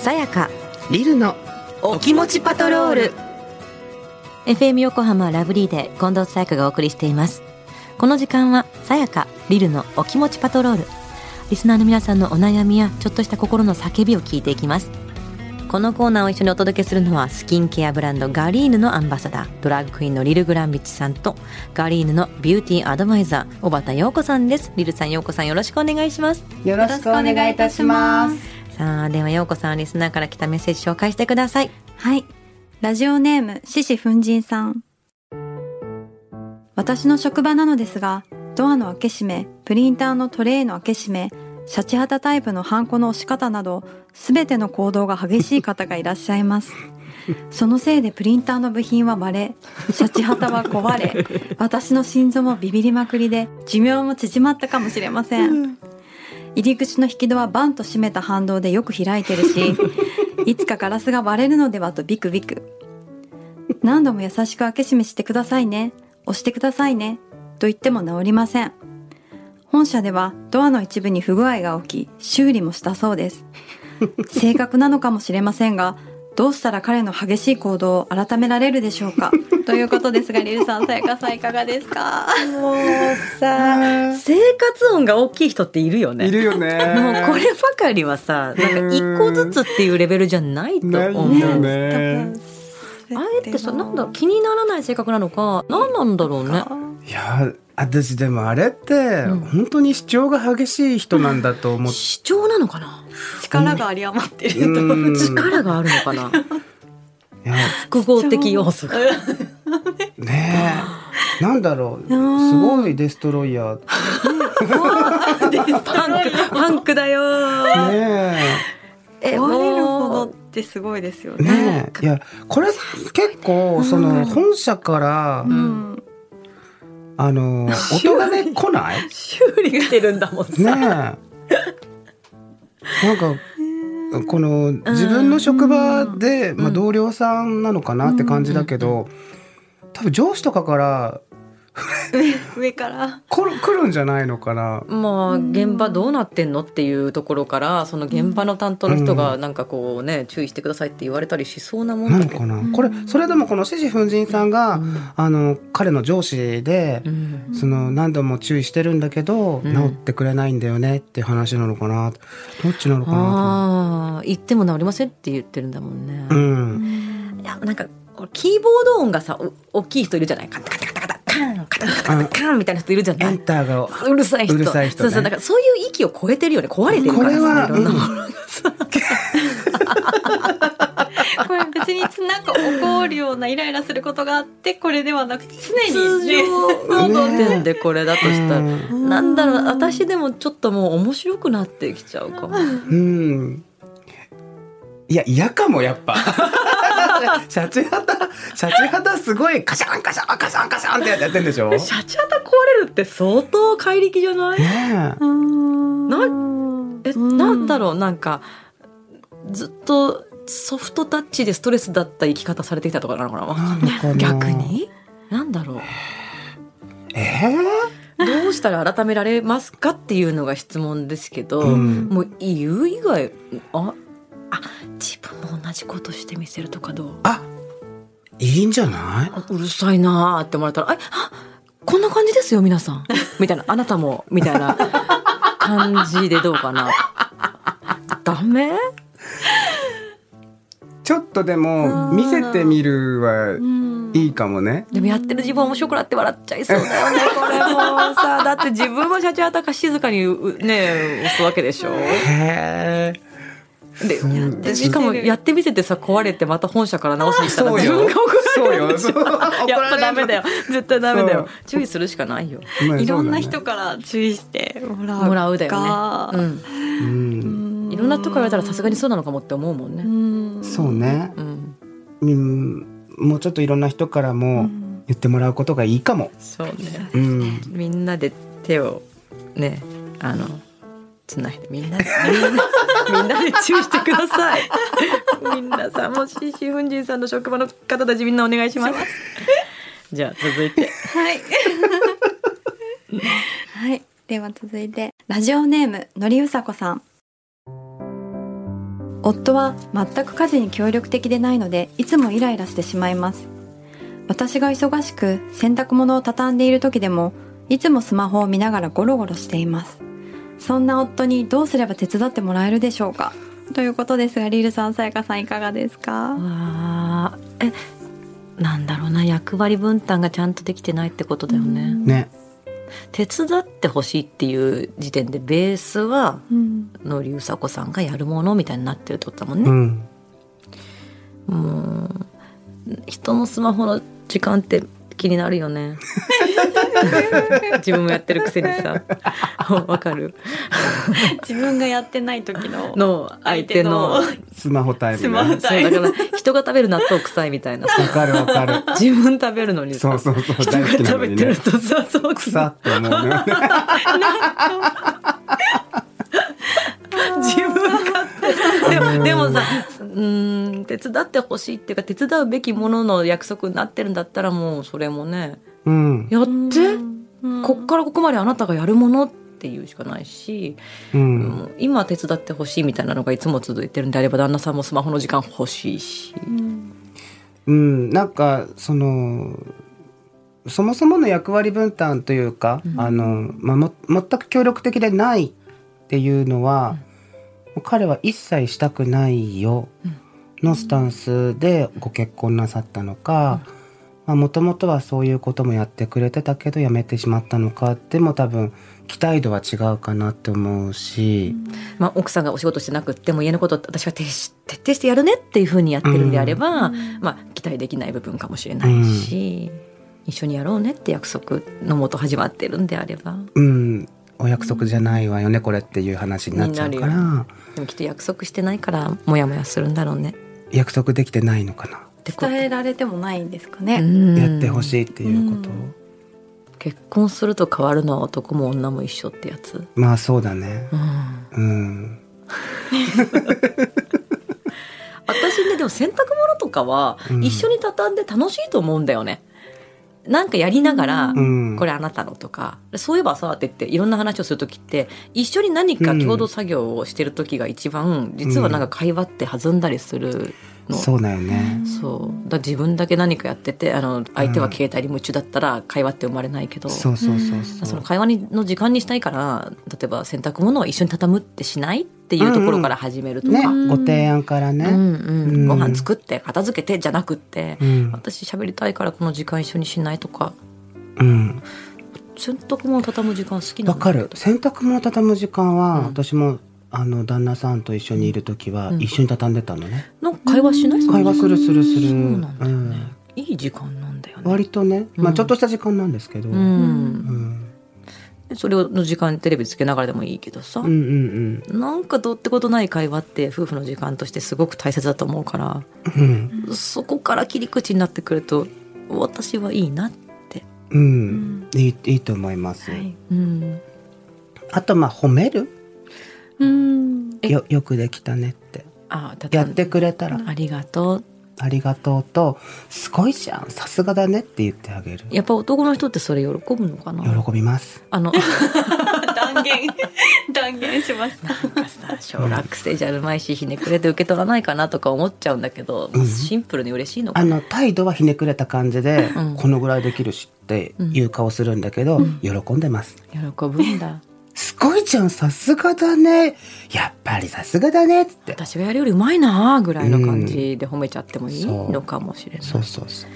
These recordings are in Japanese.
さやか。リルのお気持ちパトロール。FM 横浜ラブリーで近藤さやかがお送りしています。この時間はさやかリルのお気持ちパトロール。リスナーの皆さんのお悩みやちょっとした心の叫びを聞いていきます。このコーナーを一緒にお届けするのはスキンケアブランドガリーヌのアンバサダー。ドラッグクイーンのリル・グランビッチさんとガリーヌのビューティーアドバイザー小畑陽子さんです。リルさん陽子さんよろしくお願いします。よろしくお願いいたしますさあでは陽子さんリスナーから来たメッセージ紹介してくださいはい。ラジオネーム、獅子奮陣さん。私の職場なのですが、ドアの開け閉め、プリンターのトレイの開け閉め、シャチハタタイプのハンコの押し方など、すべての行動が激しい方がいらっしゃいます。そのせいでプリンターの部品は割れ、シャチハタは壊れ、私の心臓もビビりまくりで、寿命も縮まったかもしれません。入り口の引き戸はバンと閉めた反動でよく開いてるし、いつかガラスが割れるのではとビクビク。何度も優しく開け閉めしてくださいね。押してくださいね。と言っても治りません。本社ではドアの一部に不具合が起き、修理もしたそうです。正確なのかもしれませんが、どうしたら彼の激しい行動を改められるでしょうか？ということですが、リルさん、さやかさんいかがですか？もうさ生活音が大きい人っているよね。いるよね。もうこればかりはさなんか一個ずつっていうレベルじゃないと思う。よね。あえてさなんだ気にならない性格なのか何なんだろうね。いや私でもあれって、ん。本当に主張が激しい人なんだと思って主張なのかな？力が有り余ってる。うん。力があるのかな？いや複合的要素が。ねえ。なんだろう。すごいデストロイヤー。パンクパンクだよ。ねえ。壊れるほどってすごいですよえね。ねえ。いやこれ結構その本社から、うん。あの 音がね来ない？修理がてるんだもんねえなんかこの自分の職場で、まあ、同僚さんなのかなって感じだけど、多分上司とかから 上から。来る来るんじゃないのかな？まあ現場どうなってんのっていうところからその現場の担当の人がなんかこうね注意してくださいって言われたりしそうなもんなだけど。のかな、これそれでもこの獅子奮陣さんが、うん。あの彼の上司で、うん。その何度も注意してるんだけど、うん。治ってくれないんだよねって話なのかな？どっちなのかな？ああ言っても治りませんって言ってるんだもんね。と、うん。いやなんかこれキーボード音がさお大きい人いるじゃない？カタカタカタカタカンカタカタカタカンみたいな人いるじゃなエンいターがうるさい人。うるさい人ね。そうそうだからそういう域を超えてるよね。壊れてるから。さこれはいろんなもの これ別になんか怒るようなイライラすることがあってこれではなくて常通にね。常の点でこれだとしたら、うん。なんだろう私でもちょっともう面白くなってきちゃうかも。うん。いや、嫌かも、やっぱ。シャチハタ、シャチハタすごいカシャンカシャンカシャンカシャンってやってんでしょ？ねシャチハタ壊れるって相当怪力じゃない？え。なえなんだろう？なんかずっとソフトタッチでストレスだった生き方されてきたとかなのかな？わかんないなのかな。逆に？なんだろう？えどうしたら改められますかっていうのが質問ですけど、うん。もう言う以外ああ自分も同じことしてみせるとかどう？あ、いいんじゃない？うるさいなーって思われたら「ああこんな感じですよ皆さん」みたいな「あなたも」みたいな感じでどうかな。ダメ？ちょっとでも、見せてみるはいいかもね。でもやってる自分面白くなって笑っちゃいそうだよね これもうさ。だって自分はシャチハタか静かにうね押すわけでしょ。へえ。でしかもやってみせてさ壊れてまた本社から直すにしたら自分が怒ら。れるでしょやっぱダメだよ。絶対ダメだよ。注意するしかないよ。まあいろんな人から注意してもらうもらうだよかね、うん。いろんなとこ言われたらさすがにそうなのかもって思うもんね。うん。そうね。うん。うんもうちょっといろんな人からも言ってもらうことがいいかも。そうね。うん。みんなで手をねあのつないでみんなでみんなみんなで注意してくださいみんなさんもししふんじんさんの職場の方たちみんなお願いしますじゃあ続いてはい。はい。では続いて、ラジオネーム、のりうさこさん。夫は全く家事に協力的でないのでいつもイライラしてしまいます私が忙しく洗濯物を畳んでいる時でもいつもスマホを見ながらゴロゴロしていますそんな夫にどうすれば手伝ってもらえるでしょうか？ということですがリルさんさやかさんいかがですか？わあ。えなんだろうな役割分担がちゃんとできてないってことだよね、ね。手伝ってほしいっていう時点でベースはうん。のりうさこさんがやるものみたいになってるってことだもんね、うん。もう人のスマホの時間って気になるよね。自分もやってるくせにさ わかる。自分がやってない時のの相手のスマホタイムね。スマホタイム。だから人が食べる納豆臭いみたいな。さわかるわかる。自分食べるのにさ。そうそうそう人が食べてるとさそう草って思うのよね。自分勝手でもでもさうん手伝ってほしいっていうか手伝うべきものの約束になってるんだったらもうそれもね。うん。やって、こっからここまであなたがやるものっていうしかないし、うん。今手伝ってほしいみたいなのがいつも続いてるんであれば旦那さんもスマホの時間欲しいし、うん、なんかそのそもそもの役割分担というか、あのまあ、も全く協力的でないっていうのは、もう彼は一切したくないよのスタンスでご結婚なさったのかもともとはそういうこともやってくれてたけどやめてしまったのかでも多分期待度は違うかなって思うし、まあ、奥さんがお仕事してなくっても家のこと私は徹底してやるねっていうふうにやってるんであれば、まあ、期待できない部分かもしれないし、一緒にやろうねって約束のもと始まってるんであれば。うん、お約束じゃないわよねこれっていう話になっちゃうから。でもきっと約束してないからモヤモヤするんだろうね。約束できてないのかな。ってこと伝えられてもないんですかうね、ん。やってほしいっていうこと、結婚すると変わるのは男も女も一緒ってやつ、まあそうだね。うん、うん私ねでも洗濯物とかはうん。一緒に畳んで楽しいと思うんだよね、なんかやりながら、うん。これあなたのとかそういえばさって言っていろんな話をする時って一緒に何か共同作業をしてる時が一番実はなんか会話って弾んだりするの、そうだよね。そう。だ自分だけ何かやっててあの相手は携帯に夢中だったら会話って生まれないけど、そうそうそうそう。その会話にの時間にしたいから例えば洗濯物を一緒に畳むってしないっていうところから始めるとね。か、ご提案からね、うんうん。うん。ご飯作って片付けてじゃなくって、うん。私喋りたいからこの時間一緒にしないとか。うん。洗濯物畳む時間好きなわかる。洗濯物畳む時間は、うん。私もあの旦那さんと一緒にいる時はうん。一緒に畳んでたのね、なんか会話しない？会話するするする。そうなんだよね、うん。いい時間なんだよね。割とね、まあ、うん。ちょっとした時間なんですけど、う、うん。んそれの時間テレビつけながらでもいいけどさ、うんうんなんかどうってことない会話って夫婦の時間としてすごく大切だと思うから。うん。そこから切り口になってくると私はいいなって、うん、いいいいと思います、はい。うん、あとまあ褒める？うん。え？よよくできたねってあたやってくれたら。ありがとう。ありがとうとすごいじゃん。さすがだねって言ってあげる。やっぱ男の人ってそれ喜ぶのかな？喜びます。あの 断言。断言しましたなんかさ小学生じゃあるまいしひねくれて受け取らないかなとか思っちゃうんだけど、うん。シンプルに嬉しいのかな？あの態度はひねくれた感じで、うん。このぐらいできるしっていう顔するんだけど、喜んでます。喜ぶんだ。すごいじゃんさすがだね。やっぱりさすがだね。って。私がやるよりうまいなぐらいの感じで褒めちゃってもいい？のかもしれない、そうそうそう。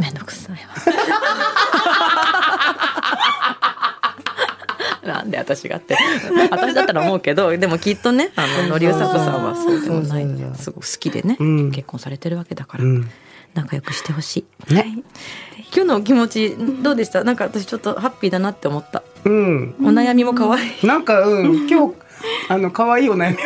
めんどくさいわ。なんで私がって。私だったら思うけどでもきっとねあののりうさこさんはそうでもない。すごく好きでね、うん。結婚されてるわけだから、うん仲良くしてほしい。ね。今日のお気持ちどうでした？なんか私ちょっとハッピーだなって思った。うん。お悩みも可愛い。なんかうん。今日あの可愛いお悩み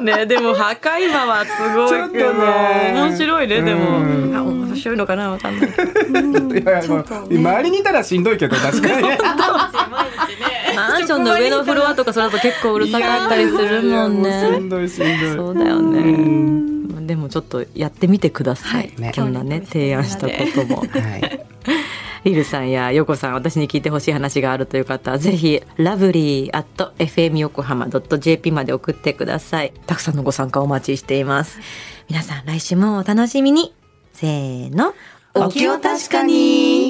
を。ねでも破壊魔はすごいちょっとね。面白いねでも。面白いのかな？わかんない。けどいやいやもう周りにいたらしんどいけど確かにね。マンションの上のフロアとかそれだと結構うるさかったりするもんいやいやもうしんねどいしんどい。そうだようねんでもちょっとやってみてください、ね。こんなね提案したことも。はい。リルさんやヨコさん私に聞いてほしい話があるという方はぜひラブリー at fm 横浜 .jp まで送ってください。たくさんのご参加お待ちしています。皆さん来週もお楽しみに。せーの。お気を確かに